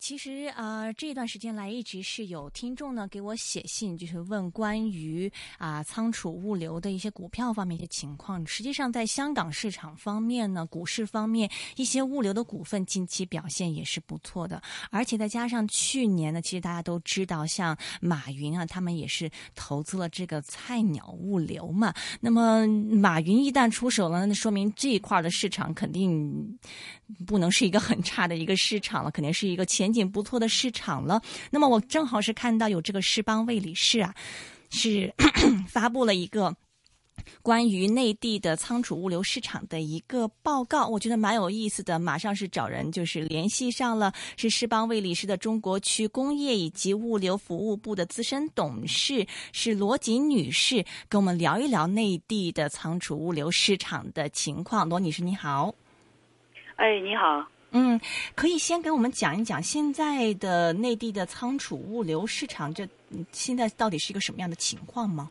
其实啊，这段时间来一直是有听众呢给我写信，就是问关于啊仓储物流的一些股票方面一些情况。实际上，在香港市场方面呢，股市方面一些物流的股份近期表现也是不错的，而且再加上去年呢，其实大家都知道，像马云啊，他们也是投资了这个菜鸟物流嘛。那么马云一旦出手了，那说明这一块的市场肯定不能是一个很差的一个市场了，肯定是一个前。前景不错的市场了。那么我正好是看到有这个世邦魏理仕啊，是 发布了一个关于内地的仓储物流市场的一个报告，我觉得蛮有意思的。马上是找人就是联系上了，是世邦魏理仕的中国区工业以及物流服务部的资深董事是罗锦女士，跟我们聊一聊内地的仓储物流市场的情况。罗女士你好，哎，你好。嗯，可以先给我们讲一讲现在的内地的仓储物流市场，这现在到底是一个什么样的情况吗？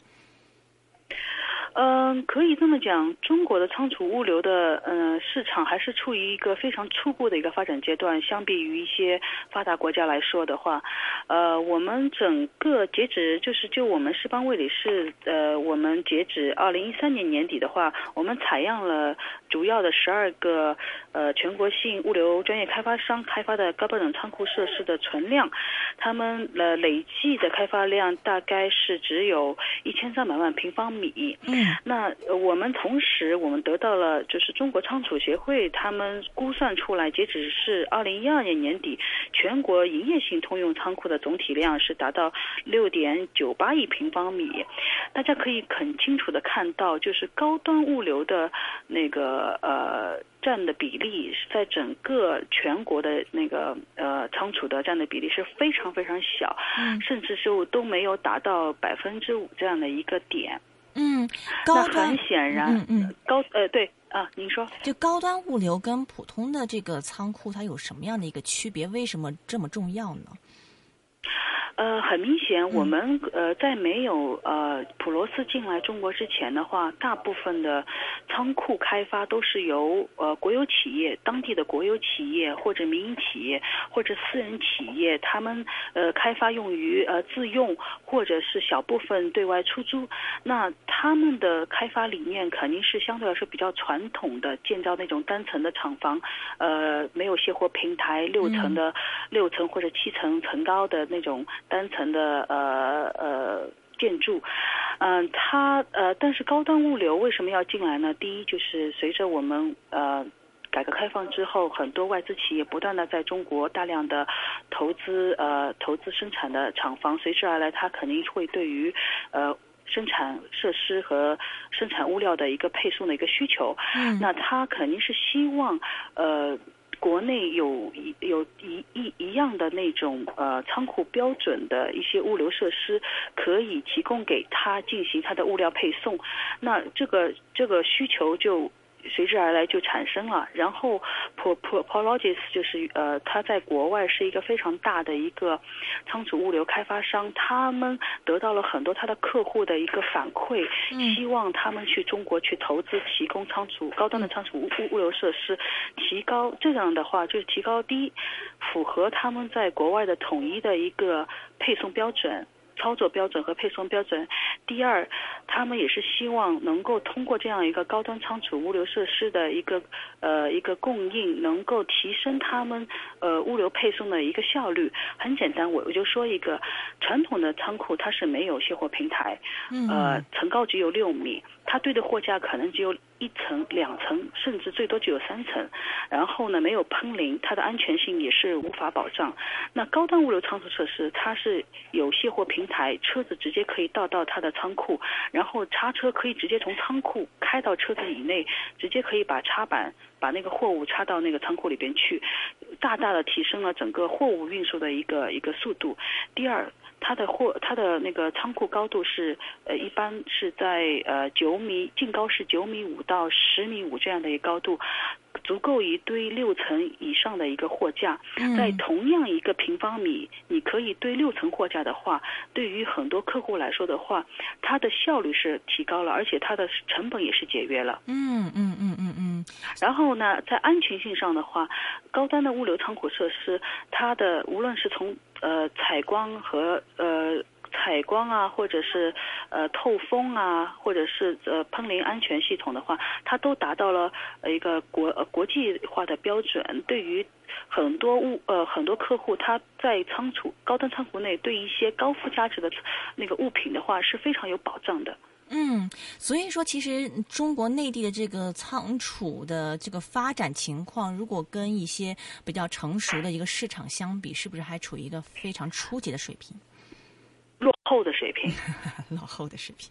嗯，可以这么讲，中国的仓储物流的嗯市场还是处于一个非常初步的一个发展阶段。相比于一些发达国家来说的话，呃，我们整个截止就是就我们世邦魏理仕，呃，我们截止二零一三年年底的话，我们采样了主要的十二个呃全国性物流专业开发商开发的高标准仓库设施的存量，他们呃累计的开发量大概是只有一千三百万平方米。嗯那我们同时，我们得到了就是中国仓储协会他们估算出来，截止是二零一二年年底，全国营业性通用仓库的总体量是达到六点九八亿平方米。大家可以很清楚的看到，就是高端物流的那个呃占的比例，在整个全国的那个呃仓储的占的比例是非常非常小，甚至是都没有达到百分之五这样的一个点。嗯，高端显然，嗯嗯，高呃对啊，您说，就高端物流跟普通的这个仓库，它有什么样的一个区别？为什么这么重要呢？呃，很明显，我们呃在没有呃普罗斯进来中国之前的话，大部分的仓库开发都是由呃国有企业、当地的国有企业或者民营企业或者私人企业，他们呃开发用于呃自用或者是小部分对外出租。那他们的开发理念肯定是相对来说比较传统的，建造那种单层的厂房，呃，没有卸货平台，六层的六层或者七层层高的那种。单层的呃呃建筑，嗯，它呃，但是高端物流为什么要进来呢？第一就是随着我们呃改革开放之后，很多外资企业不断的在中国大量的投资呃投资生产的厂房，随之而来，它肯定会对于呃生产设施和生产物料的一个配送的一个需求，嗯，那它肯定是希望呃。国内有一有一一一样的那种呃仓库标准的一些物流设施，可以提供给他进行他的物料配送，那这个这个需求就。随之而来就产生了，然后 Pro Pro Prologis 就是呃，他在国外是一个非常大的一个仓储物流开发商，他们得到了很多他的客户的一个反馈，希望他们去中国去投资，提供仓储高端的仓储物物流设施，提高这样的话就是提高第一，符合他们在国外的统一的一个配送标准。操作标准和配送标准。第二，他们也是希望能够通过这样一个高端仓储物流设施的一个呃一个供应，能够提升他们呃物流配送的一个效率。很简单，我我就说一个传统的仓库，它是没有卸货平台，呃，层高只有六米，它对的货架可能只有。一层、两层，甚至最多只有三层，然后呢，没有喷淋，它的安全性也是无法保障。那高端物流仓储设施，它是有卸货平台，车子直接可以到到它的仓库，然后叉车可以直接从仓库开到车子以内，直接可以把插板把那个货物插到那个仓库里边去，大大的提升了整个货物运输的一个一个速度。第二。它的货，它的那个仓库高度是，呃，一般是在呃九米，净高是九米五到十米五这样的一个高度。足够一堆六层以上的一个货架，在同样一个平方米，你可以堆六层货架的话，对于很多客户来说的话，它的效率是提高了，而且它的成本也是节约了。嗯嗯嗯嗯嗯，然后呢，在安全性上的话，高端的物流仓库设施，它的无论是从呃采光和呃。采光啊，或者是呃透风啊，或者是呃喷淋安全系统的话，它都达到了一个国国际化的标准。对于很多物呃很多客户，他在仓储高端仓库内对一些高附加值的那个物品的话是非常有保障的。嗯，所以说其实中国内地的这个仓储的这个发展情况，如果跟一些比较成熟的一个市场相比，是不是还处于一个非常初级的水平？落后的水平，落后的水平，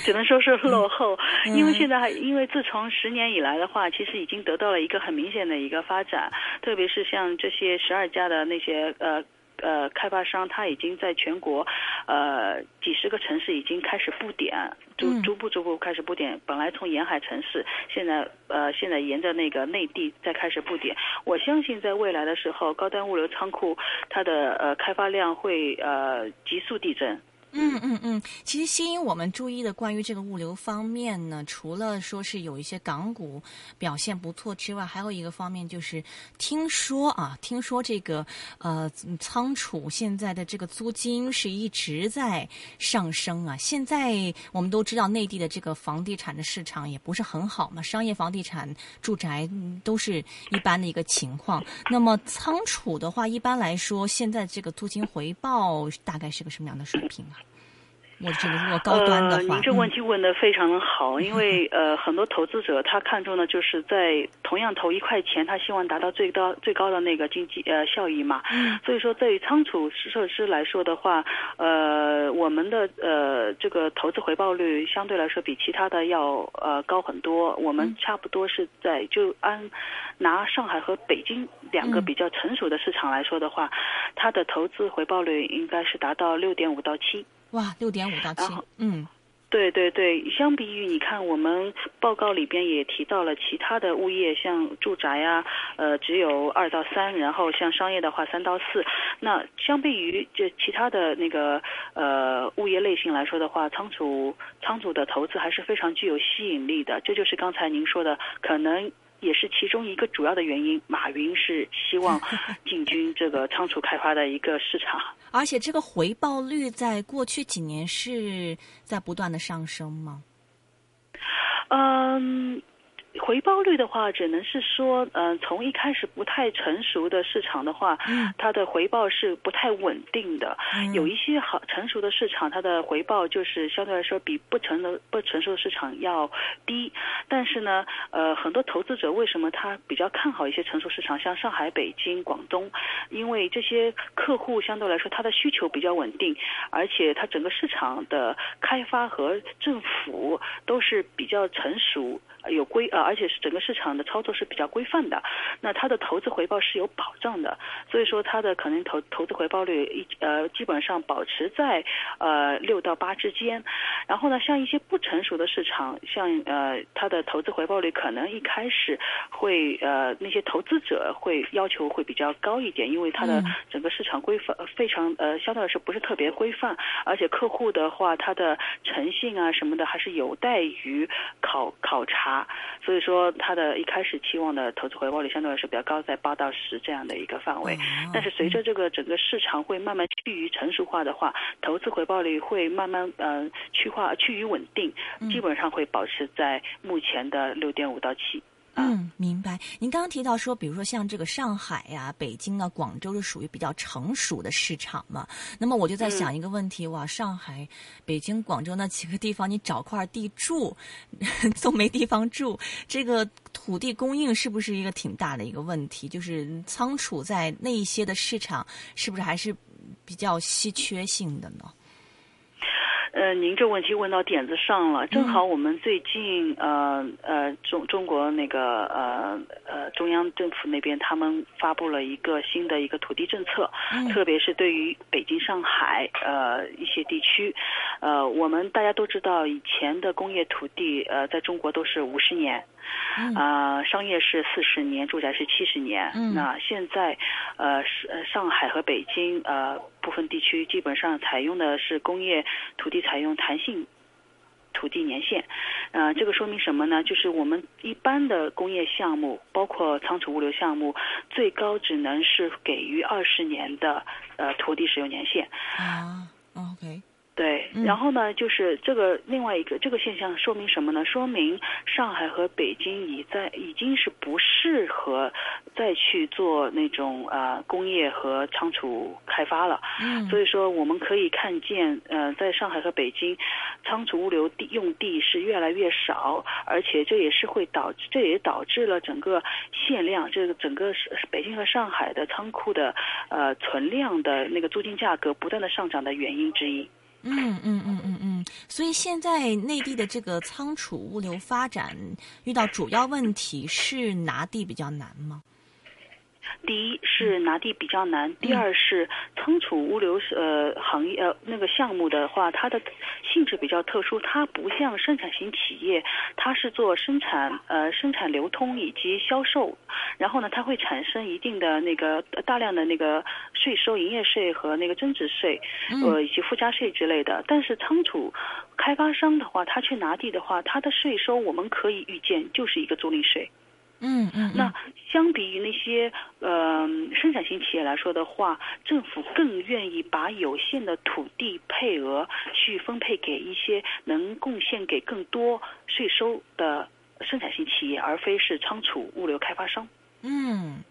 只能说是落后。因为现在还，因为自从十年以来的话，其实已经得到了一个很明显的一个发展，特别是像这些十二家的那些呃。呃，开发商他已经在全国，呃，几十个城市已经开始布点，逐逐步逐步开始布点。本来从沿海城市，现在呃，现在沿着那个内地在开始布点。我相信在未来的时候，高端物流仓库它的呃开发量会呃急速递增。嗯嗯嗯，其实吸引我们注意的关于这个物流方面呢，除了说是有一些港股表现不错之外，还有一个方面就是听说啊，听说这个呃仓储现在的这个租金是一直在上升啊。现在我们都知道内地的这个房地产的市场也不是很好嘛，商业房地产、住宅都是一般的一个情况。那么仓储的话，一般来说，现在这个租金回报大概是个什么样的水平啊？我这个如果高端的话，您这问题问的非常的好，因为 呃，很多投资者他看中的就是在同样投一块钱，他希望达到最高最高的那个经济呃效益嘛。嗯。所以说，对于仓储设施来说的话，呃，我们的呃这个投资回报率相对来说比其他的要呃高很多。我们差不多是在就按拿上海和北京两个比较成熟的市场来说的话，它的投资回报率应该是达到六点五到七。哇，六点五到七，嗯，对对对，相比于你看，我们报告里边也提到了其他的物业，像住宅啊，呃，只有二到三，然后像商业的话三到四。那相比于这其他的那个呃物业类型来说的话，仓储仓储的投资还是非常具有吸引力的。这就是刚才您说的，可能也是其中一个主要的原因。马云是希望 进军这个仓储开发的一个市场。而且这个回报率在过去几年是在不断的上升吗？嗯。回报率的话，只能是说，嗯，从一开始不太成熟的市场的话，它的回报是不太稳定的。有一些好成熟的市场，它的回报就是相对来说比不成的不成熟的市场要低。但是呢，呃，很多投资者为什么他比较看好一些成熟市场，像上海、北京、广东？因为这些客户相对来说他的需求比较稳定，而且它整个市场的开发和政府都是比较成熟。有规呃，而且是整个市场的操作是比较规范的，那它的投资回报是有保障的，所以说它的可能投投资回报率一呃基本上保持在呃六到八之间，然后呢，像一些不成熟的市场，像呃它的投资回报率可能一开始会呃那些投资者会要求会比较高一点，因为它的整个市场规范非常呃相对来说不是特别规范，而且客户的话他的诚信啊什么的还是有待于考考察。所以说，他的一开始期望的投资回报率相对来说比较高，在八到十这样的一个范围。但是随着这个整个市场会慢慢趋于成熟化的话，投资回报率会慢慢嗯趋化趋于稳定，基本上会保持在目前的六点五到七。嗯，明白。您刚刚提到说，比如说像这个上海呀、北京啊、广州是属于比较成熟的市场嘛？那么我就在想一个问题：哇，上海、北京、广州那几个地方，你找块地住 都没地方住，这个土地供应是不是一个挺大的一个问题？就是仓储在那一些的市场，是不是还是比较稀缺性的呢？呃，您这问题问到点子上了，正好我们最近呃呃中中国那个呃呃中央政府那边他们发布了一个新的一个土地政策，特别是对于北京、上海呃一些地区，呃我们大家都知道以前的工业土地呃在中国都是五十年。啊，商业是四十年，住宅是七十年。那现在，呃，是上海和北京呃部分地区基本上采用的是工业土地，采用弹性。土地年限。呃，这个说明什么呢？就是我们一般的工业项目，包括仓储物流项目，最高只能是给予二十年的呃土地使用年限。啊，OK。对，然后呢，就是这个另外一个这个现象说明什么呢？说明上海和北京已在已经是不适合再去做那种呃工业和仓储开发了。嗯，所以说我们可以看见，呃，在上海和北京，仓储物流地用地是越来越少，而且这也是会导致，这也导致了整个限量，这个整个北京和上海的仓库的呃存量的那个租金价格不断的上涨的原因之一。嗯嗯嗯嗯嗯，所以现在内地的这个仓储物流发展遇到主要问题是拿地比较难吗？第一是拿地比较难，第二是仓储物流呃行业呃那个项目的话，它的性质比较特殊，它不像生产型企业，它是做生产呃生产流通以及销售，然后呢，它会产生一定的那个大量的那个税收、营业税和那个增值税，呃以及附加税之类的。但是仓储开发商的话，他去拿地的话，他的税收我们可以预见就是一个租赁税。嗯嗯，那相比于那些呃生产型企业来说的话，政府更愿意把有限的土地配额去分配给一些能贡献给更多税收的生产型企业，而非是仓储物流开发商。嗯，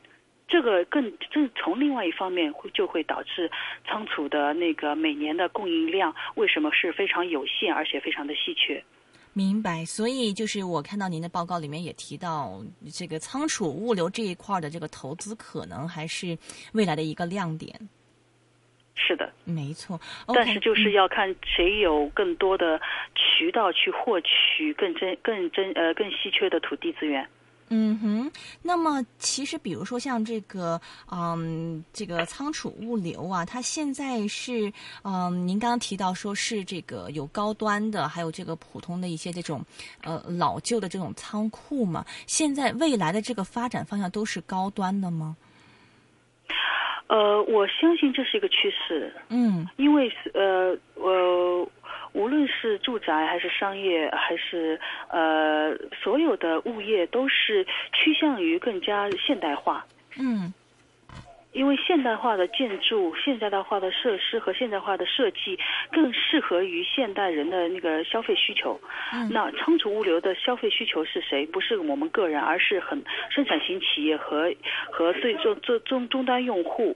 这个更正从另外一方面会就会导致仓储的那个每年的供应量为什么是非常有限，而且非常的稀缺。明白，所以就是我看到您的报告里面也提到，这个仓储物流这一块的这个投资可能还是未来的一个亮点。是的，没错。但是就是要看谁有更多的渠道去获取更珍、更珍呃更稀缺的土地资源。嗯哼，那么其实比如说像这个，嗯，这个仓储物流啊，它现在是，嗯，您刚刚提到说是这个有高端的，还有这个普通的一些这种，呃，老旧的这种仓库嘛。现在未来的这个发展方向都是高端的吗？呃，我相信这是一个趋势。嗯，因为呃，我。无论是住宅还是商业，还是呃所有的物业，都是趋向于更加现代化。嗯，因为现代化的建筑、现代化的设施和现代化的设计，更适合于现代人的那个消费需求。嗯，那仓储物流的消费需求是谁？不是我们个人，而是很生产型企业和和最终终终终端用户。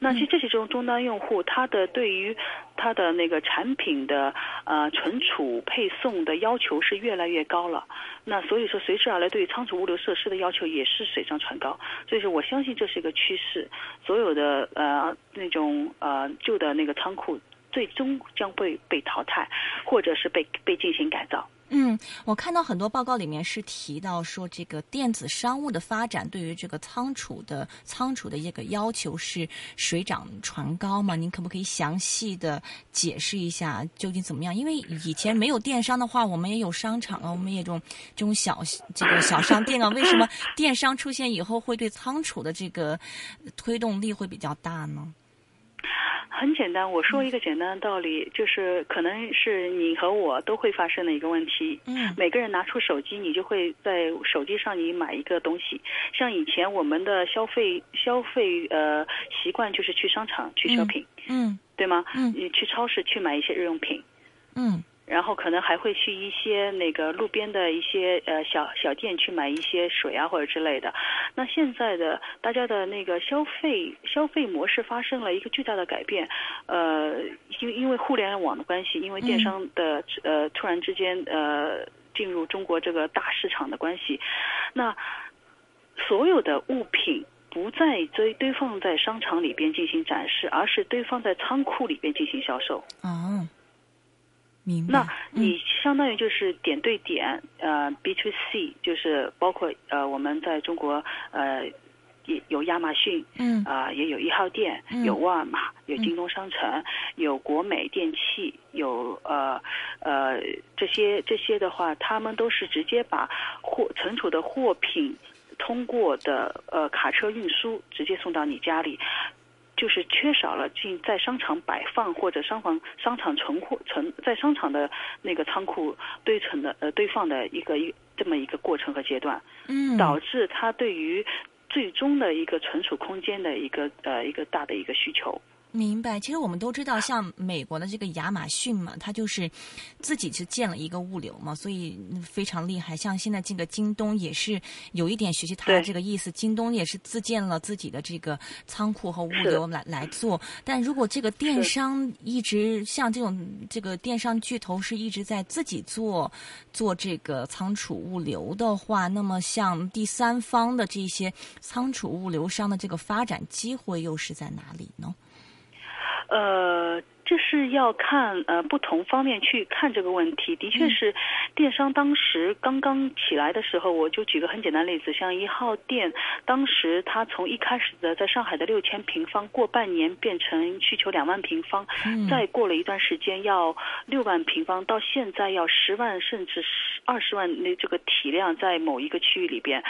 那其实这些中中端用户，他的对于它的那个产品的呃存储配送的要求是越来越高了。那所以说随之而来，对仓储物流设施的要求也是水涨船高。所以说我相信这是一个趋势，所有的呃那种呃旧的那个仓库最终将会被淘汰，或者是被被进行改造。嗯，我看到很多报告里面是提到说，这个电子商务的发展对于这个仓储的仓储的一个要求是水涨船高嘛？您可不可以详细的解释一下究竟怎么样？因为以前没有电商的话，我们也有商场啊，我们也这种这种小这个小商店啊，为什么电商出现以后会对仓储的这个推动力会比较大呢？很简单，我说一个简单的道理，就是可能是你和我都会发生的一个问题。嗯，每个人拿出手机，你就会在手机上你买一个东西。像以前我们的消费消费呃习惯就是去商场去 shopping，嗯，对吗？嗯，你去超市去买一些日用品。嗯。然后可能还会去一些那个路边的一些呃小小店去买一些水啊或者之类的。那现在的大家的那个消费消费模式发生了一个巨大的改变，呃，因因为互联网的关系，因为电商的呃突然之间呃进入中国这个大市场的关系，那所有的物品不再堆堆放在商场里边进行展示，而是堆放在仓库里边进行销售。哦。那你相当于就是点对点，呃，B to C，就是包括呃，我们在中国呃，也有亚马逊，嗯，啊，也有一号店，有沃尔玛，有京东商城，有国美电器，有呃呃这些这些的话，他们都是直接把货存储的货品通过的呃卡车运输直接送到你家里。就是缺少了进在商场摆放或者商房商场存货存在商场的那个仓库堆存的呃堆放的一个一这么一个过程和阶段，嗯，导致它对于最终的一个存储空间的一个呃一个大的一个需求。明白，其实我们都知道，像美国的这个亚马逊嘛，它就是自己去建了一个物流嘛，所以非常厉害。像现在这个京东也是有一点学习它的这个意思，京东也是自建了自己的这个仓库和物流来来做。但如果这个电商一直像这种这个电商巨头是一直在自己做做这个仓储物流的话，那么像第三方的这些仓储物流商的这个发展机会又是在哪里呢？呃，这是要看呃不同方面去看这个问题。的确是，电商当时刚刚起来的时候，我就举个很简单例子，像一号店，当时它从一开始的在上海的六千平方，过半年变成需求两万平方，再过了一段时间要六万平方，到现在要十万甚至十二十万那这个体量在某一个区域里边，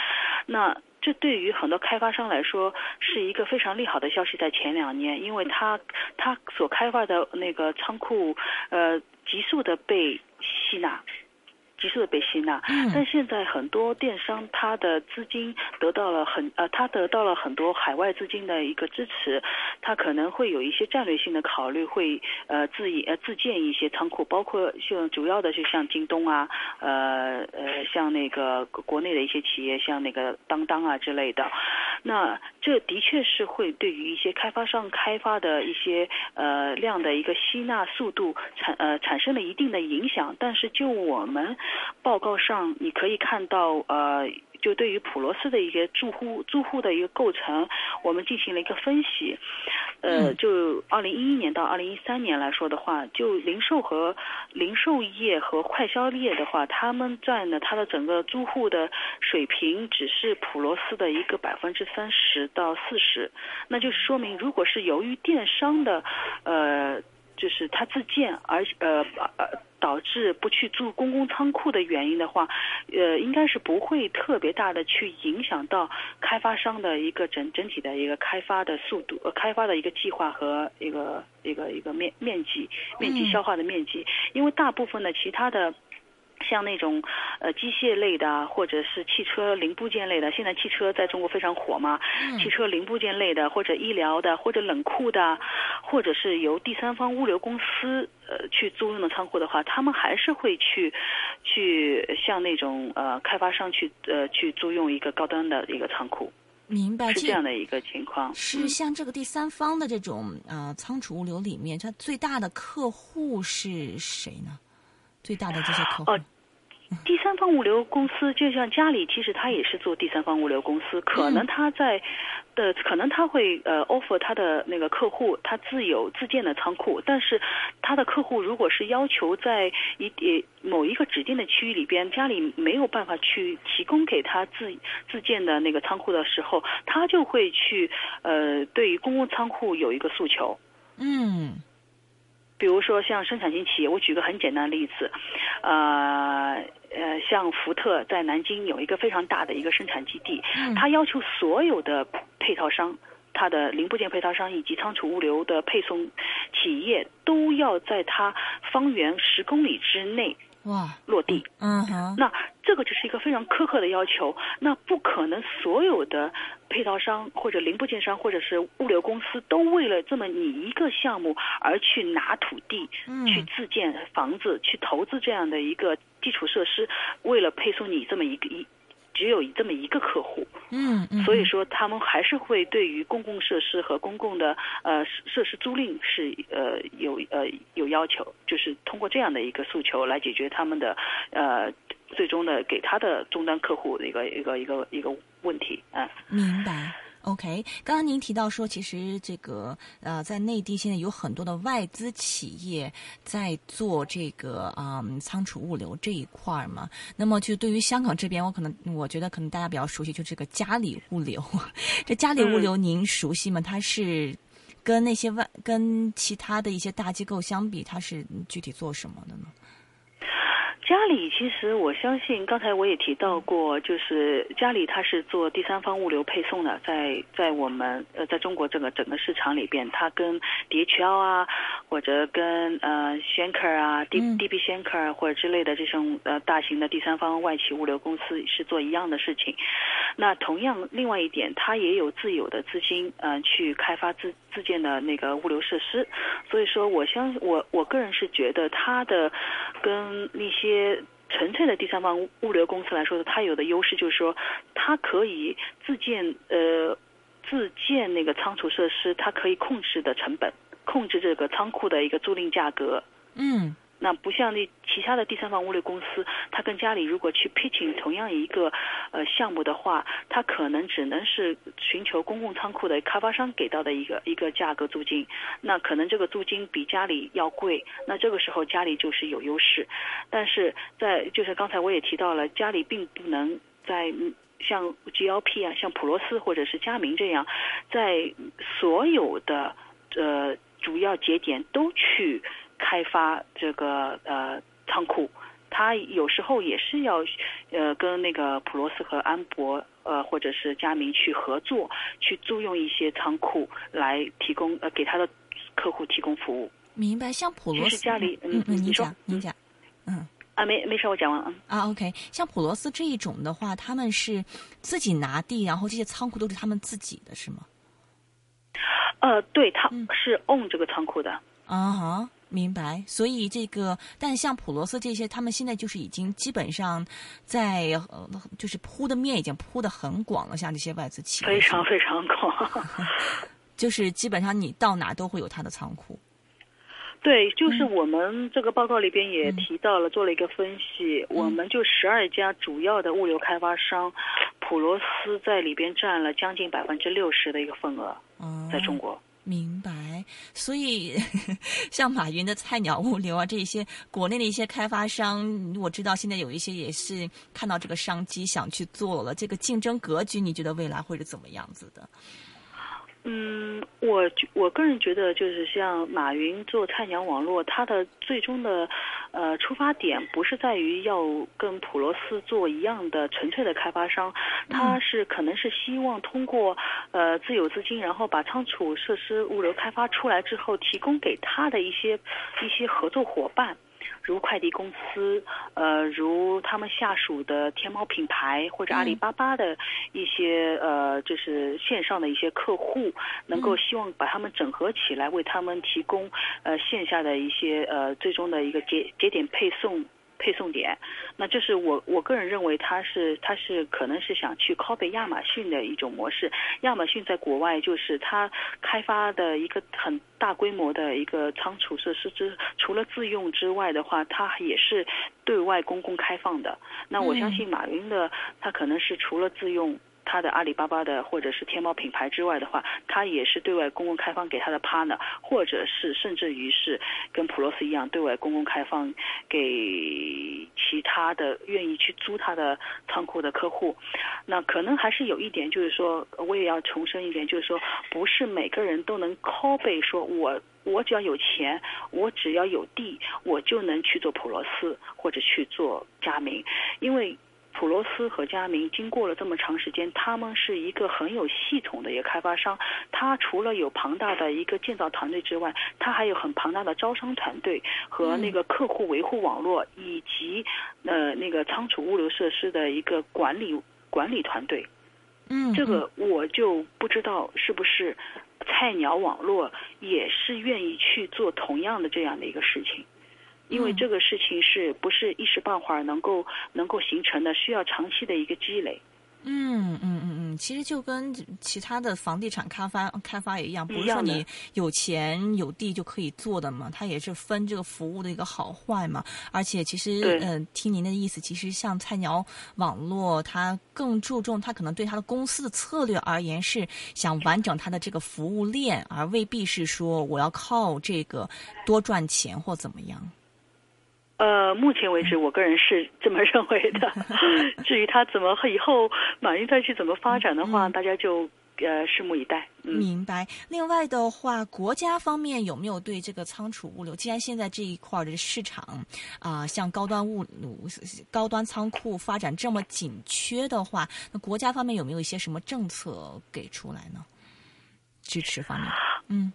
那。这对于很多开发商来说是一个非常利好的消息，在前两年，因为他他所开发的那个仓库，呃，急速的被吸纳。急速的被吸纳，但现在很多电商它的资金得到了很呃，它得到了很多海外资金的一个支持，它可能会有一些战略性的考虑，会呃自呃自建一些仓库，包括像主要的就像京东啊，呃呃像那个国内的一些企业，像那个当当啊之类的，那这的确是会对于一些开发商开发的一些呃量的一个吸纳速度产呃产生了一定的影响，但是就我们。报告上你可以看到，呃，就对于普罗斯的一些住户住户的一个构成，我们进行了一个分析。呃，就二零一一年到二零一三年来说的话，就零售和零售业和快消业的话，他们占的它的整个租户的水平只是普罗斯的一个百分之三十到四十，那就是说明，如果是由于电商的，呃。就是他自建，而呃呃导致不去住公共仓库的原因的话，呃，应该是不会特别大的去影响到开发商的一个整整体的一个开发的速度，呃，开发的一个计划和一个一个一个面面积面积消化的面积，因为大部分的其他的。像那种呃机械类的，或者是汽车零部件类的，现在汽车在中国非常火嘛。汽车零部件类的，或者医疗的，或者冷库的，或者是由第三方物流公司呃去租用的仓库的话，他们还是会去去向那种呃开发商去呃去租用一个高端的一个仓库。明白是这样的一个情况。是像这个第三方的这种呃仓储物流里面，它最大的客户是谁呢？最大的这些客户。第三方物流公司就像家里，其实他也是做第三方物流公司，可能他在的，可能他会呃 offer 他的那个客户，他自有自建的仓库，但是他的客户如果是要求在一呃某一个指定的区域里边，家里没有办法去提供给他自自建的那个仓库的时候，他就会去呃对于公共仓库有一个诉求。嗯。比如说像生产型企业，我举个很简单的例子，呃呃，像福特在南京有一个非常大的一个生产基地，它要求所有的配套商、它的零部件配套商以及仓储物流的配送企业都要在它方圆十公里之内。哇，落地，嗯哼，那这个就是一个非常苛刻的要求，那不可能所有的配套商或者零部件商或者是物流公司都为了这么你一个项目而去拿土地，去自建房子，去投资这样的一个基础设施，为了配送你这么一个一。只有这么一个客户，嗯嗯，所以说他们还是会对于公共设施和公共的呃设施租赁是呃有呃有要求，就是通过这样的一个诉求来解决他们的呃最终的给他的终端客户的一个一个一个一个问题嗯。明白。OK，刚刚您提到说，其实这个呃，在内地现在有很多的外资企业在做这个啊仓储物流这一块儿嘛。那么就对于香港这边，我可能我觉得可能大家比较熟悉，就这个嘉里物流。这嘉里物流您熟悉吗？它是跟那些外跟其他的一些大机构相比，它是具体做什么的呢？家里其实我相信，刚才我也提到过，就是家里它是做第三方物流配送的，在在我们呃在中国这个整个市场里边，它跟 DHL 啊，或者跟呃 Schenker 啊、D DB Schenker 或者之类的这种呃大型的第三方外企物流公司是做一样的事情。那同样，另外一点，它也有自有的资金，嗯，去开发自自建的那个物流设施。所以说，我相我我个人是觉得它的跟那些。纯粹的第三方物流公司来说，它有的优势就是说，它可以自建呃自建那个仓储设施，它可以控制的成本，控制这个仓库的一个租赁价格。嗯。那不像那其他的第三方物流公司，他跟家里如果去 pitching 同样一个呃项目的话，他可能只能是寻求公共仓库的开发商给到的一个一个价格租金，那可能这个租金比家里要贵，那这个时候家里就是有优势，但是在就是刚才我也提到了，家里并不能在像 GLP 啊，像普罗斯或者是佳明这样，在所有的呃主要节点都去。开发这个呃仓库，它有时候也是要呃跟那个普罗斯和安博呃或者是佳明去合作，去租用一些仓库来提供呃给他的客户提供服务。明白，像普罗斯家里嗯嗯，你说。你讲嗯。啊没没事，我讲完啊。啊 OK，像普罗斯这一种的话，他们是自己拿地，然后这些仓库都是他们自己的是吗？呃，对，他是 own 这个仓库的。啊哈。明白，所以这个，但像普罗斯这些，他们现在就是已经基本上在呃，就是铺的面已经铺的很广了，像这些外资企业，非常非常广 就是基本上你到哪都会有他的仓库。对，就是我们这个报告里边也提到了，做了一个分析，我们就十二家主要的物流开发商，普罗斯在里边占了将近百分之六十的一个份额，在中国。明白，所以 像马云的菜鸟物流啊，这些国内的一些开发商，我知道现在有一些也是看到这个商机想去做了。这个竞争格局，你觉得未来会是怎么样子的？嗯，我我个人觉得，就是像马云做菜鸟网络，他的最终的呃出发点不是在于要跟普罗斯做一样的纯粹的开发商，他是可能是希望通过呃自有资金，然后把仓储设施物流开发出来之后，提供给他的一些一些合作伙伴。如快递公司，呃，如他们下属的天猫品牌或者阿里巴巴的一些呃，就是线上的一些客户，能够希望把他们整合起来，为他们提供呃线下的一些呃最终的一个节节点配送。配送点，那这是我我个人认为，它是它是可能是想去 copy 亚马逊的一种模式。亚马逊在国外就是它开发的一个很大规模的一个仓储设施之，除了自用之外的话，它也是对外公共开放的。那我相信马云的，他可能是除了自用。他的阿里巴巴的或者是天猫品牌之外的话，他也是对外公共开放给他的 partner，或者是甚至于是跟普罗斯一样对外公共开放给其他的愿意去租他的仓库的客户。那可能还是有一点，就是说我也要重申一点，就是说不是每个人都能 copy，说我我只要有钱，我只要有地，我就能去做普罗斯或者去做佳明，因为。普罗斯和佳明经过了这么长时间，他们是一个很有系统的一个开发商。他除了有庞大的一个建造团队之外，他还有很庞大的招商团队和那个客户维护网络，以及呃那个仓储物流设施的一个管理 管理团队。嗯，这个我就不知道是不是菜鸟网络也是愿意去做同样的这样的一个事情。因为这个事情是不是一时半会儿能够能够形成的，需要长期的一个积累。嗯嗯嗯嗯，其实就跟其他的房地产开发开发也一样，不是说你有钱有地就可以做的嘛，它也是分这个服务的一个好坏嘛。而且其实，嗯，听您的意思，其实像菜鸟网络，它更注重它可能对它的公司的策略而言是想完整它的这个服务链，而未必是说我要靠这个多赚钱或怎么样。呃，目前为止，我个人是这么认为的。至于他怎么以后马云再去怎么发展的话，大家就呃拭目以待。嗯、明白。另外的话，国家方面有没有对这个仓储物流？既然现在这一块的市场啊、像高端物流、高端仓库发展这么紧缺的话，那国家方面有没有一些什么政策给出来呢？支持方面，嗯。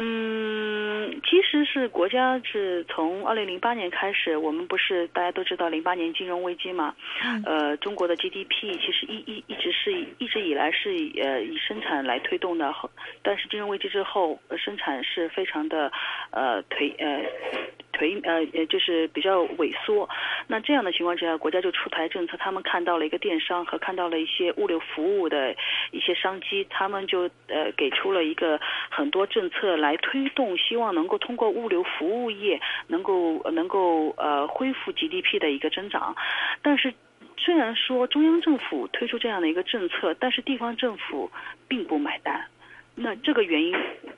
嗯，其实是国家是从二零零八年开始，我们不是大家都知道零八年金融危机嘛？嗯呃，中国的 GDP 其实一一一直是一直以来是以呃以生产来推动的，后但是金融危机之后，呃生产是非常的呃颓呃颓呃呃就是比较萎缩。那这样的情况之下，国家就出台政策，他们看到了一个电商和看到了一些物流服务的一些商机，他们就呃给出了一个很多政策来推动，希望能够通过物流服务业能够能够呃恢复 GDP 的一个增长，但是。虽然说中央政府推出这样的一个政策，但是地方政府并不买单。那这个原因，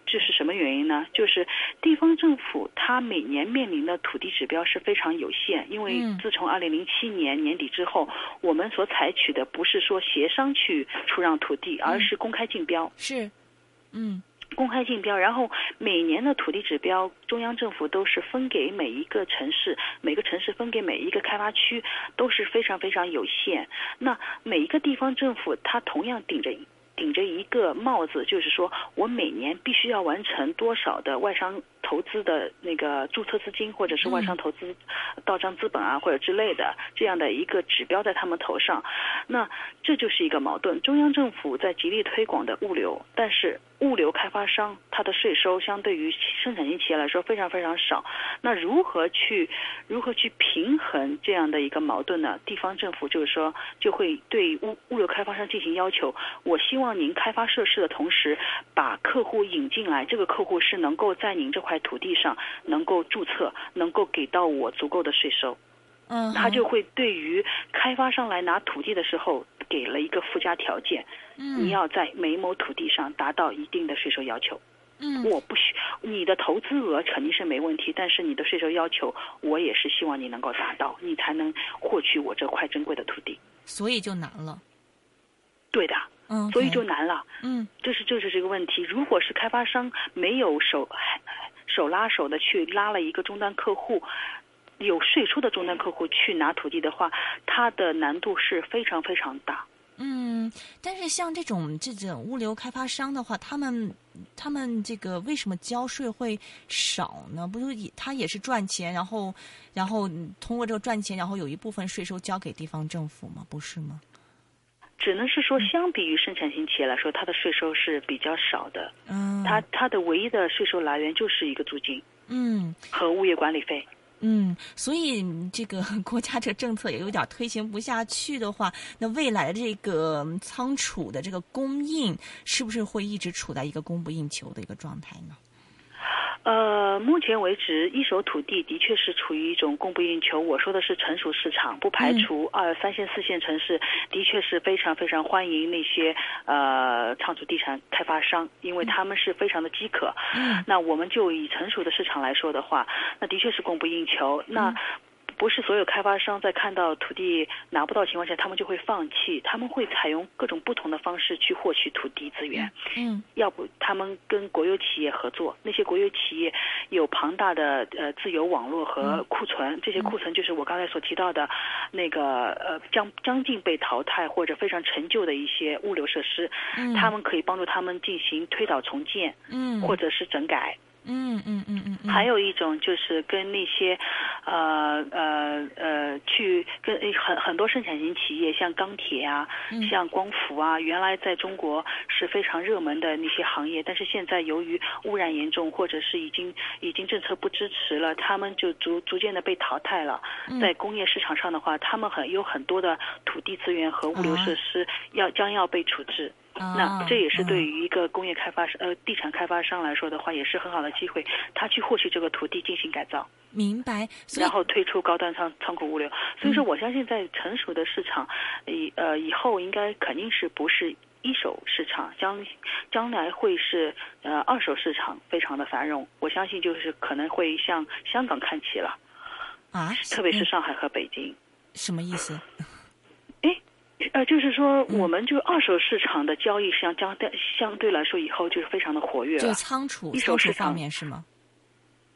这是什么原因呢？就是地方政府它每年面临的土地指标是非常有限，因为嗯自从二零零七年年底之后，我们所采取的不是说协商去出让土地，而是公开竞标。是，嗯公开竞标，然后每年的土地指标，中央政府都是分给每一个城市，每个城市分给每一个开发区都是非常非常有限。那每一个地方政府，它同样顶着顶着一个帽子，就是说我每年必须要完成多少的外商投资的那个注册资金，或者是外商投资到账资本啊，或者之类的这样的一个指标在他们头上。那这就是一个矛盾。中央政府在极力推广的物流，但是物流开发商它的税收相对于生产型企业来说非常非常少。那如何去如何去平衡这样的一个矛盾呢？地方政府就是说就会对物物流开发商进行要求，我希望您开发设施的同时，把客户引进来，这个客户是能够在您这块土地上能够注册，能够给到我足够的税收。嗯，他就会对于开发商来拿土地的时候给了一个附加条件，嗯你要在每亩土地上达到一定的税收要求。嗯我不需你的投资额肯定是没问题，但是你的税收要求我也是希望你能够达到，你才能获取我这块珍贵的土地。所以就难了，对的，嗯，所以就难了。嗯这是这是这个问题。如果是开发商没有手手拉手的去拉了一个终端客户，有税收的终端客户去拿土地的话，它的难度是非常非常大。嗯，但是像这种这种物流开发商的话，他们他们这个为什么交税会少呢？不就也他也是赚钱，然后然后通过这个赚钱，然后有一部分税收交给地方政府吗？不是吗？只能是说，相比于生产型企业来说，它的税收是比较少的。嗯，它它的唯一的税收来源就是一个租金嗯和物业管理费。嗯，所以这个 国家这个政策也有点推行不下去的话，那未来这个仓储的这个供应是不是会一直处在一个供不应求的一个状态呢？呃，目前为止，一手土地的确是处于一种供不应求。我说的是成熟市场，不排除二三线、四线城市的确是非常非常欢迎那些呃仓储地产开发商，因为他们是非常的饥渴。嗯那我们就以成熟的市场来说的话，那的确是供不应求。那不是所有开发商在看到土地拿不到情况下，他们就会放弃，他们会采用各种不同的方式去获取土地资源。嗯要不他们跟国有企业合作，那些国有企业有庞大的呃自由网络和库存，这些库存就是我刚才所提到的，那个呃将将近被淘汰或者非常陈旧的一些物流设施，嗯，他们可以帮助他们进行推倒重建嗯或者是整改。嗯嗯嗯嗯嗯，还有一种就是跟那些，呃呃呃，去跟很很多生产型企业，像钢铁啊，嗯像光伏啊，原来在中国是非常热门的那些行业，但是现在由于污染严重，或者是已经已经政策不支持了，他们就逐逐渐的被淘汰了。嗯在工业市场上的话，他们很有很多的土地资源和物流设施要将要被处置。啊那这也是对嗯于一个工业开发商、呃地产开发商来说的话，也是很好的机会，他去获取这个土地进行改造，明白，然后推出高端仓仓库物流。所以说，我相信在成熟的市场，以呃以后应该肯定是不是一手市场，将将来会是呃二手市场非常的繁荣。我相信就是可能会向香港看齐了，啊，特别是嗯上海和北京。什么意思？哎，呃，就是说我们就二手市场的交易，实际上相对相对来说以后就是非常的活跃了。就仓储一手市场仓储方面是吗？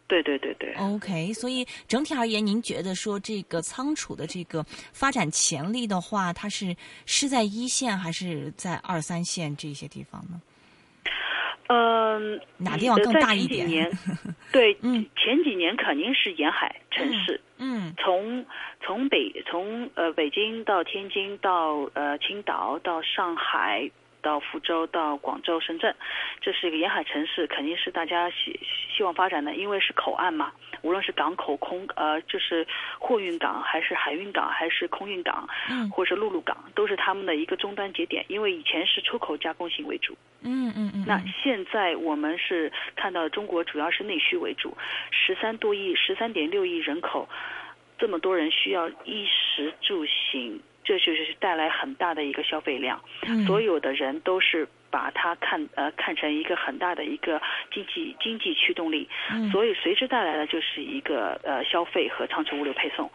对对对对。OK，所以整体而言，您觉得说这个仓储的这个发展潜力的话，它是是在一线还是在二三线这些地方呢？嗯，哪地方更大一点前几年，对，嗯前几年肯定是沿海城市，嗯嗯。从从北从呃北京到天津到呃青岛到上海到福州到广州深圳，这是一个沿海城市，肯定是大家希希望发展的，因为是口岸嘛，无论是港口空呃就是货运港还是海运港还是空运港，嗯或者是陆路港，都是他们的一个终端节点，因为以前是出口加工型为主。嗯嗯嗯，那嗯现在我们是看到中国主要是内需为主，十三多亿、十三点六亿人口，这么多人需要衣食住行，这就是带来很大的一个消费量。嗯所有的人都是把它看呃看成一个很大的一个经济经济驱动力，嗯所以随之带来的就是一个呃消费和仓储物流配送。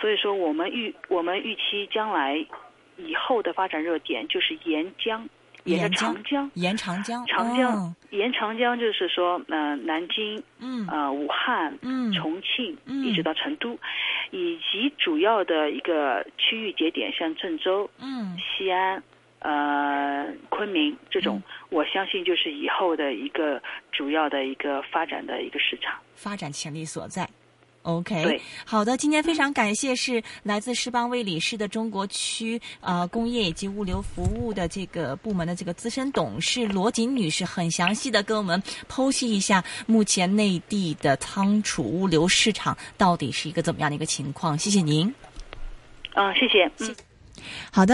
所以说我们预我们预期将来以后的发展热点就是沿江。沿着长江，沿长江，长江、哦沿长江就是说，呃，南京、嗯呃，武汉、嗯重庆，嗯一直到成都，以及主要的一个区域节点，像郑州、嗯西安、呃，昆明这种，我相信就是以后的一个主要的一个发展的一个市场。发展潜力所在。OK，好的，今天非常感谢是来自世邦魏理仕的中国区呃工业以及物流服务的这个部门的这个资深董事罗锦女士，很详细的跟我们剖析一下目前内地的仓储物流市场到底是一个怎么样的一个情况。谢谢您。嗯、谢谢。嗯。好的。